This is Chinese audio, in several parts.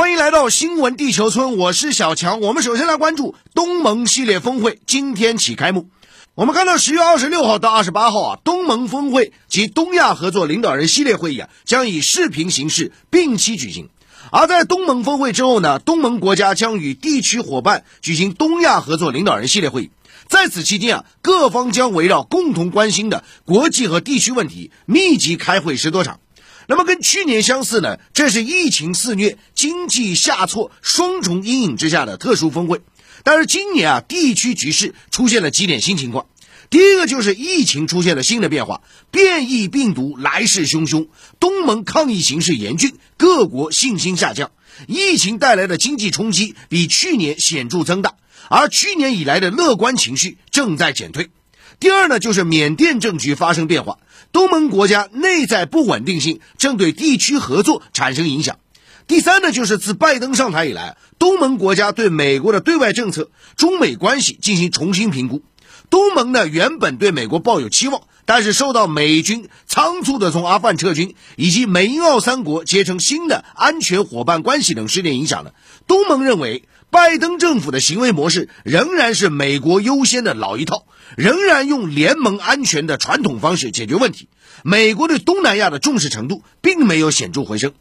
欢迎来到新闻地球村，我是小强。我们首先来关注东盟系列峰会，今天起开幕。我们看到十月二十六号到二十八号啊，东盟峰会及东亚合作领导人系列会议啊，将以视频形式并期举行。而在东盟峰会之后呢，东盟国家将与地区伙伴举行东亚合作领导人系列会议。在此期间啊，各方将围绕共同关心的国际和地区问题密集开会十多场。那么跟去年相似呢，这是疫情肆虐、经济下挫双重阴影之下的特殊峰会。但是今年啊，地区局势出现了几点新情况。第一个就是疫情出现了新的变化，变异病毒来势汹汹，东盟抗疫形势严峻，各国信心下降，疫情带来的经济冲击比去年显著增大，而去年以来的乐观情绪正在减退。第二呢，就是缅甸政局发生变化，东盟国家内在不稳定性正对地区合作产生影响。第三呢，就是自拜登上台以来，东盟国家对美国的对外政策、中美关系进行重新评估。东盟呢，原本对美国抱有期望，但是受到美军仓促的从阿富汗撤军，以及美英澳三国结成新的安全伙伴关系等事件影响呢，东盟认为。拜登政府的行为模式仍然是美国优先的老一套，仍然用联盟安全的传统方式解决问题。美国对东南亚的重视程度并没有显著回升。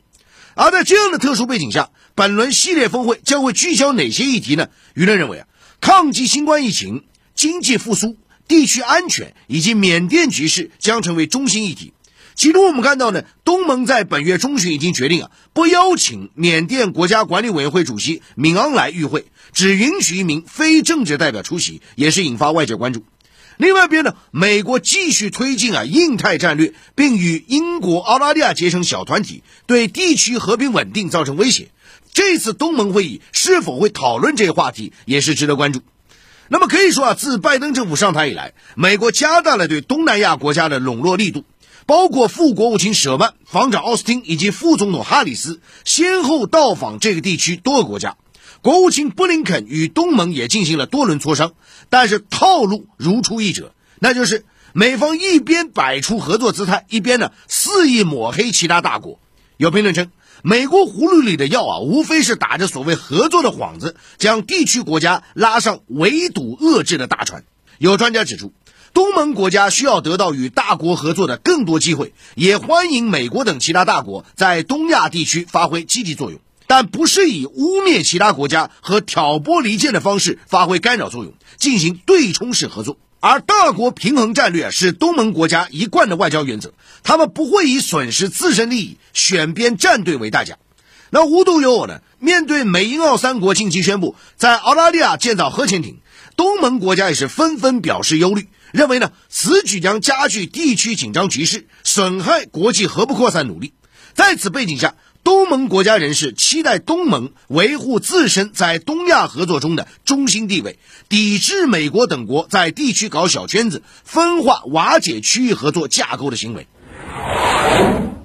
而在这样的特殊背景下，本轮系列峰会将会聚焦哪些议题呢？舆论认为啊，抗击新冠疫情、经济复苏、地区安全以及缅甸局势将成为中心议题。其中，我们看到呢，东盟在本月中旬已经决定啊，不邀请缅甸国家管理委员会主席敏昂莱与会，只允许一名非政治代表出席，也是引发外界关注。另外一边呢，美国继续推进啊印太战略，并与英国、澳大利亚结成小团体，对地区和平稳定造成威胁。这次东盟会议是否会讨论这个话题，也是值得关注。那么可以说啊，自拜登政府上台以来，美国加大了对东南亚国家的笼络力度。包括副国务卿舍曼、防长奥斯汀以及副总统哈里斯先后到访这个地区多个国家，国务卿布林肯与东盟也进行了多轮磋商，但是套路如出一辙，那就是美方一边摆出合作姿态，一边呢肆意抹黑其他大国。有评论称，美国葫芦里的药啊，无非是打着所谓合作的幌子，将地区国家拉上围堵遏制的大船。有专家指出。东盟国家需要得到与大国合作的更多机会，也欢迎美国等其他大国在东亚地区发挥积极作用，但不是以污蔑其他国家和挑拨离间的方式发挥干扰作用，进行对冲式合作。而大国平衡战略是东盟国家一贯的外交原则，他们不会以损失自身利益、选边站队为代价。那无独有偶呢？面对美英澳三国近期宣布在澳大利亚建造核潜艇，东盟国家也是纷纷表示忧虑。认为呢，此举将加剧地区紧张局势，损害国际核不扩散努力。在此背景下，东盟国家人士期待东盟维护自身在东亚合作中的中心地位，抵制美国等国在地区搞小圈子、分化瓦解区域合作架构的行为。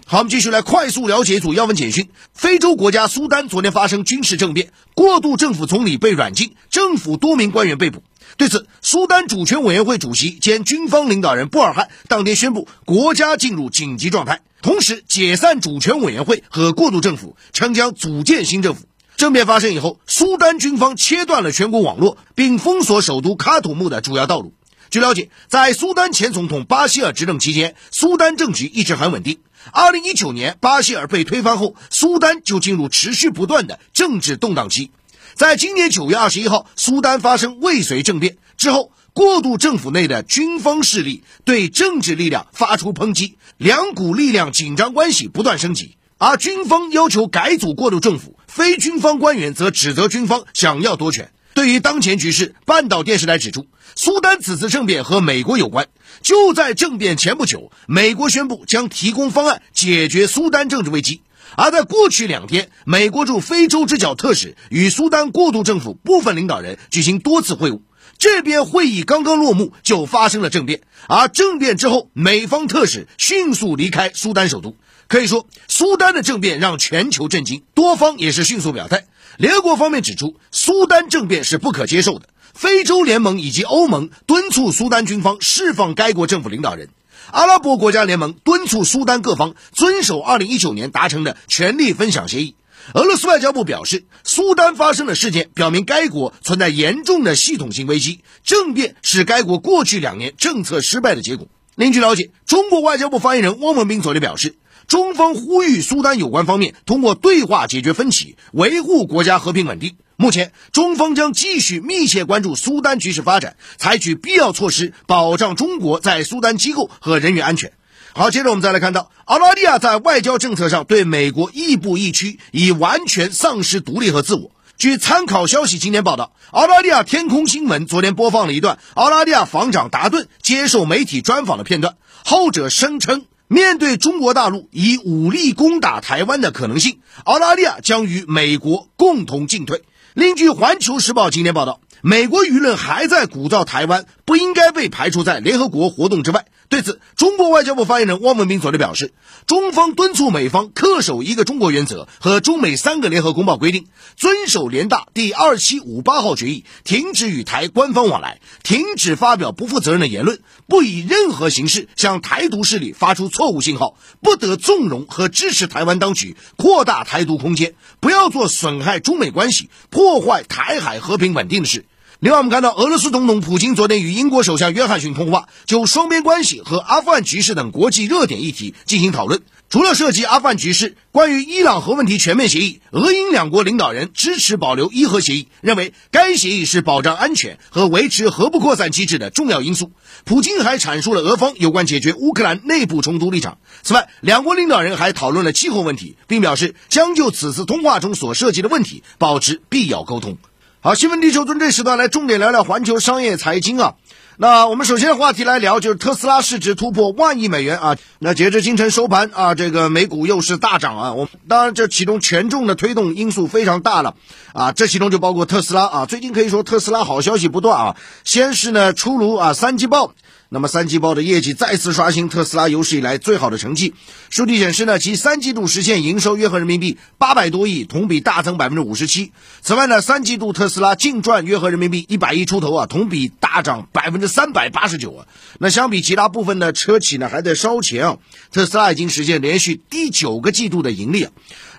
好，我们继续来快速了解一组要闻简讯：非洲国家苏丹昨天发生军事政变，过渡政府总理被软禁，政府多名官员被捕。对此，苏丹主权委员会主席兼军方领导人布尔汉当天宣布国家进入紧急状态，同时解散主权委员会和过渡政府，称将组建新政府。政变发生以后，苏丹军方切断了全国网络，并封锁首都喀土穆的主要道路。据了解，在苏丹前总统巴希尔执政期间，苏丹政局一直很稳定。二零一九年，巴希尔被推翻后，苏丹就进入持续不断的政治动荡期。在今年九月二十一号，苏丹发生未遂政变之后，过渡政府内的军方势力对政治力量发出抨击，两股力量紧张关系不断升级。而军方要求改组过渡政府，非军方官员则指责军方想要夺权。对于当前局势，半岛电视台指出，苏丹此次政变和美国有关。就在政变前不久，美国宣布将提供方案解决苏丹政治危机。而在过去两天，美国驻非洲之角特使与苏丹过渡政府部分领导人举行多次会晤。这边会议刚刚落幕，就发生了政变。而政变之后，美方特使迅速离开苏丹首都。可以说，苏丹的政变让全球震惊，多方也是迅速表态。联合国方面指出，苏丹政变是不可接受的。非洲联盟以及欧盟敦促苏丹军方释放该国政府领导人。阿拉伯国家联盟敦促苏丹各方遵守2019年达成的权力分享协议。俄罗斯外交部表示，苏丹发生的事件表明该国存在严重的系统性危机，政变是该国过去两年政策失败的结果。另据了解，中国外交部发言人汪文斌昨天表示，中方呼吁苏丹有关方面通过对话解决分歧，维护国家和平稳定。目前，中方将继续密切关注苏丹局势发展，采取必要措施，保障中国在苏丹机构和人员安全。好，接着我们再来看到，澳大利亚在外交政策上对美国亦步亦趋，已完全丧失独立和自我。据参考消息今天报道，澳大利亚天空新闻昨天播放了一段澳大利亚防长达顿接受媒体专访的片段，后者声称，面对中国大陆以武力攻打台湾的可能性，澳大利亚将与美国共同进退。另据《环球时报》今天报道，美国舆论还在鼓噪台湾不应该被排除在联合国活动之外。对此，中国外交部发言人汪文斌昨天表示，中方敦促美方恪守一个中国原则和中美三个联合公报规定，遵守联大第二七五八号决议，停止与台官方往来，停止发表不负责任的言论，不以任何形式向台独势力发出错误信号，不得纵容和支持台湾当局扩大台独空间，不要做损害中美关系、破坏台海和平稳定的事。另外，我们看到俄罗斯总统普京昨天与英国首相约翰逊通话，就双边关系和阿富汗局势等国际热点议题进行讨论。除了涉及阿富汗局势，关于伊朗核问题全面协议，俄英两国领导人支持保留伊核协议，认为该协议是保障安全和维持核不扩散机制的重要因素。普京还阐述了俄方有关解决乌克兰内部冲突立场。此外，两国领导人还讨论了气候问题，并表示将就此次通话中所涉及的问题保持必要沟通。好，新闻地球尊这时段来重点聊聊环球商业财经啊。那我们首先话题来聊，就是特斯拉市值突破万亿美元啊。那截至今晨收盘啊，这个美股又是大涨啊。我当然这其中权重的推动因素非常大了啊。这其中就包括特斯拉啊。最近可以说特斯拉好消息不断啊。先是呢出炉啊三季报。那么三季报的业绩再次刷新特斯拉有史以来最好的成绩。数据显示呢，其三季度实现营收约合人民币八百多亿，同比大增百分之五十七。此外呢，三季度特斯拉净赚约合人民币一百亿出头啊，同比大涨百分之三百八十九啊。那相比其他部分的车企呢，还在烧钱啊。特斯拉已经实现连续第九个季度的盈利。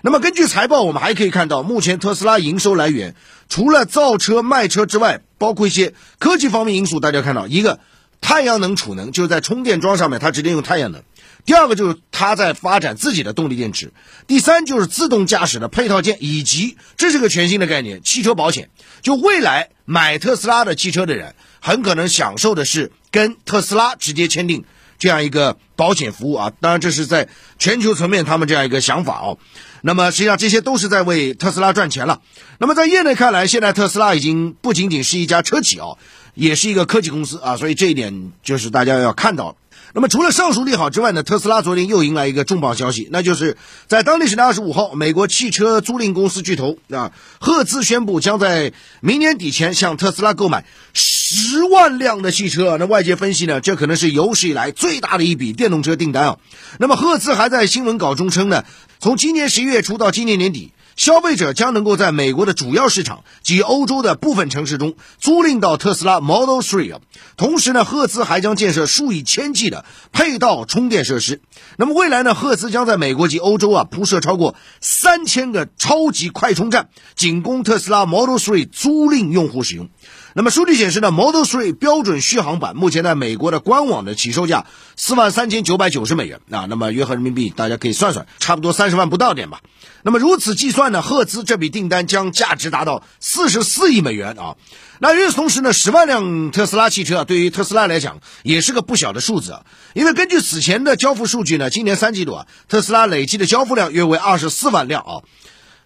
那么根据财报，我们还可以看到，目前特斯拉营收来源除了造车卖车之外，包括一些科技方面因素。大家看到一个。太阳能储能就是在充电桩上面，它直接用太阳能。第二个就是它在发展自己的动力电池。第三就是自动驾驶的配套件，以及这是个全新的概念——汽车保险。就未来买特斯拉的汽车的人，很可能享受的是跟特斯拉直接签订这样一个保险服务啊。当然，这是在全球层面他们这样一个想法哦。那么实际上这些都是在为特斯拉赚钱了。那么在业内看来，现在特斯拉已经不仅仅是一家车企哦。也是一个科技公司啊，所以这一点就是大家要看到。那么除了上述利好之外呢，特斯拉昨天又迎来一个重磅消息，那就是在当地时间二十五号，美国汽车租赁公司巨头啊赫兹宣布将在明年底前向特斯拉购买十万辆的汽车。那外界分析呢，这可能是有史以来最大的一笔电动车订单啊。那么赫兹还在新闻稿中称呢，从今年十一月初到今年年底。消费者将能够在美国的主要市场及欧洲的部分城市中租赁到特斯拉 Model 3。同时呢，赫兹还将建设数以千计的配套充电设施。那么未来呢，赫兹将在美国及欧洲啊铺设超过三千个超级快充站，仅供特斯拉 Model 3租赁用户使用。那么数据显示呢，Model 3标准续航版目前在美国的官网的起售价四万三千九百九十美元啊，那么约合人民币大家可以算算，差不多三十万不到点吧。那么如此计算呢，赫兹这笔订单将价值达到四十四亿美元啊。那与此同时呢，十万辆特斯拉汽车对于特斯拉来讲也是个不小的数字啊，因为根据此前的交付数据呢，今年三季度啊，特斯拉累计的交付量约为二十四万辆啊。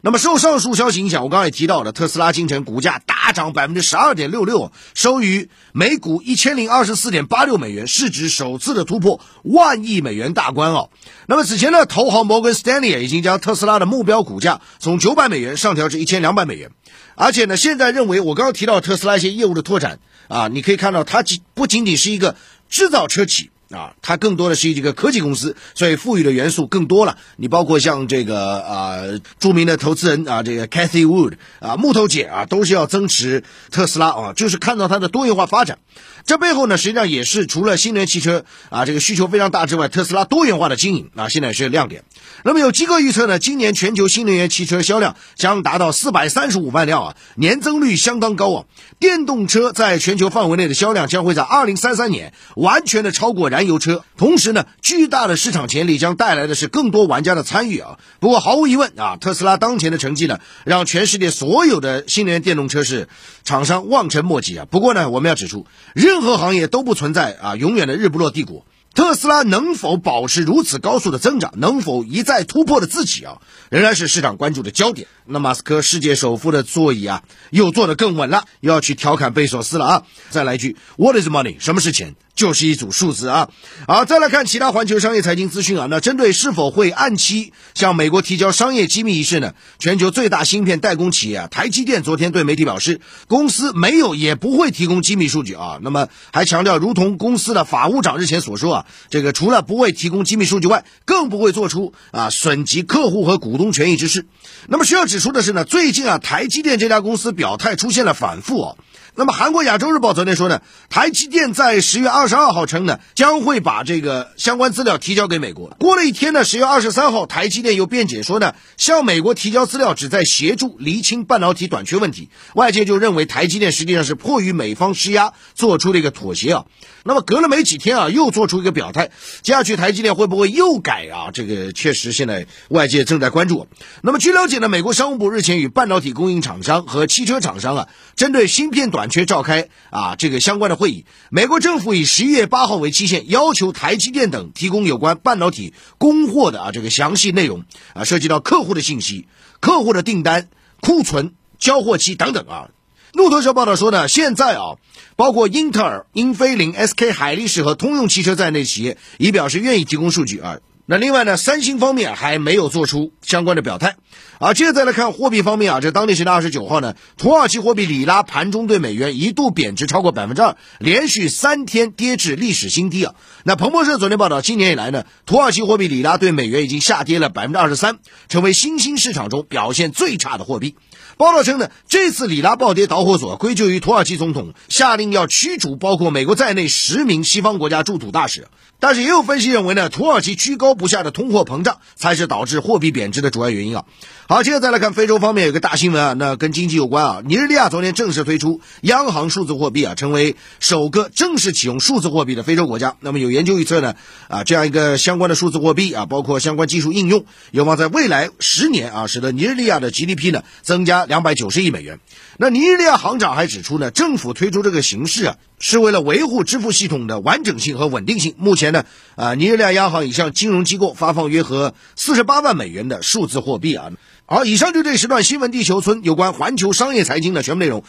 那么受上述消息影响，我刚刚也提到了，特斯拉今晨股价大涨百分之十二点六六，收于每股一千零二十四点八六美元，市值首次的突破万亿美元大关哦。那么此前呢，投行摩根斯丹利已经将特斯拉的目标股价从九百美元上调至一千两百美元，而且呢，现在认为我刚刚提到特斯拉一些业务的拓展啊，你可以看到它仅不仅仅是一个制造车企。啊，它更多的是一个科技公司，所以赋予的元素更多了。你包括像这个啊，著名的投资人啊，这个 Cathy Wood 啊，木头姐啊，都是要增持特斯拉啊，就是看到它的多元化发展。这背后呢，实际上也是除了新能源汽车啊这个需求非常大之外，特斯拉多元化的经营啊，现在是亮点。那么有机构预测呢，今年全球新能源汽车销量将达到四百三十五万辆啊，年增率相当高啊。电动车在全球范围内的销量将会在二零三三年完全的超过燃燃油车。同时呢，巨大的市场潜力将带来的是更多玩家的参与啊。不过毫无疑问啊，特斯拉当前的成绩呢，让全世界所有的新能源电动车是厂商望尘莫及啊。不过呢，我们要指出，任何行业都不存在啊永远的日不落帝国。特斯拉能否保持如此高速的增长，能否一再突破的自己啊，仍然是市场关注的焦点。那马斯克世界首富的座椅啊，又坐得更稳了，又要去调侃贝索斯了啊！再来一句，What is money？什么是钱？就是一组数字啊！好，再来看其他环球商业财经资讯啊。那针对是否会按期向美国提交商业机密一事呢？全球最大芯片代工企业啊，台积电昨天对媒体表示，公司没有也不会提供机密数据啊。那么还强调，如同公司的法务长日前所说啊，这个除了不会提供机密数据外，更不会做出啊损及客户和股东权益之事。那么需要指出的是呢，最近啊，台积电这家公司表态出现了反复啊。那么，韩国亚洲日报昨天说呢，台积电在十月二十二号称呢，将会把这个相关资料提交给美国。过了一天呢，十月二十三号，台积电又辩解说呢，向美国提交资料旨在协助厘清半导体短缺问题。外界就认为台积电实际上是迫于美方施压，做出了一个妥协啊。那么隔了没几天啊，又做出一个表态，接下去台积电会不会又改啊？这个确实现在外界正在关注。那么据了解呢，美国商务部日前与半导体供应厂商和汽车厂商啊，针对芯片短短缺召开啊这个相关的会议。美国政府以十一月八号为期限，要求台积电等提供有关半导体供货的啊这个详细内容啊，涉及到客户的信息、客户的订单、库存、交货期等等啊。路透社报道说呢，现在啊，包括英特尔、英飞凌、SK 海力士和通用汽车在内企业已表示愿意提供数据啊。那另外呢，三星方面还没有做出相关的表态啊。接着再来看货币方面啊，这当地时间二十九号呢，土耳其货币里拉盘中对美元一度贬值超过百分之二，连续三天跌至历史新低啊。那彭博社昨天报道，今年以来呢，土耳其货币里拉对美元已经下跌了百分之二十三，成为新兴市场中表现最差的货币。报道称呢，这次里拉暴跌导火索归咎于土耳其总统下令要驱逐包括美国在内十名西方国家驻土大使。但是也有分析认为呢，土耳其居高不下的通货膨胀才是导致货币贬值的主要原因啊。好，接着再来看非洲方面有个大新闻啊，那跟经济有关啊。尼日利亚昨天正式推出央行数字货币啊，成为首个正式启用数字货币的非洲国家。那么有研究预测呢，啊，这样一个相关的数字货币啊，包括相关技术应用，有望在未来十年啊，使得尼日利亚的 GDP 呢增加两百九十亿美元。那尼日利亚行长还指出呢，政府推出这个形式啊，是为了维护支付系统的完整性和稳定性。目前呢，啊，尼日利亚央行已向金融机构发放约合四十八万美元的数字货币啊。好，以上就这时段新闻地球村有关环球商业财经的全部内容。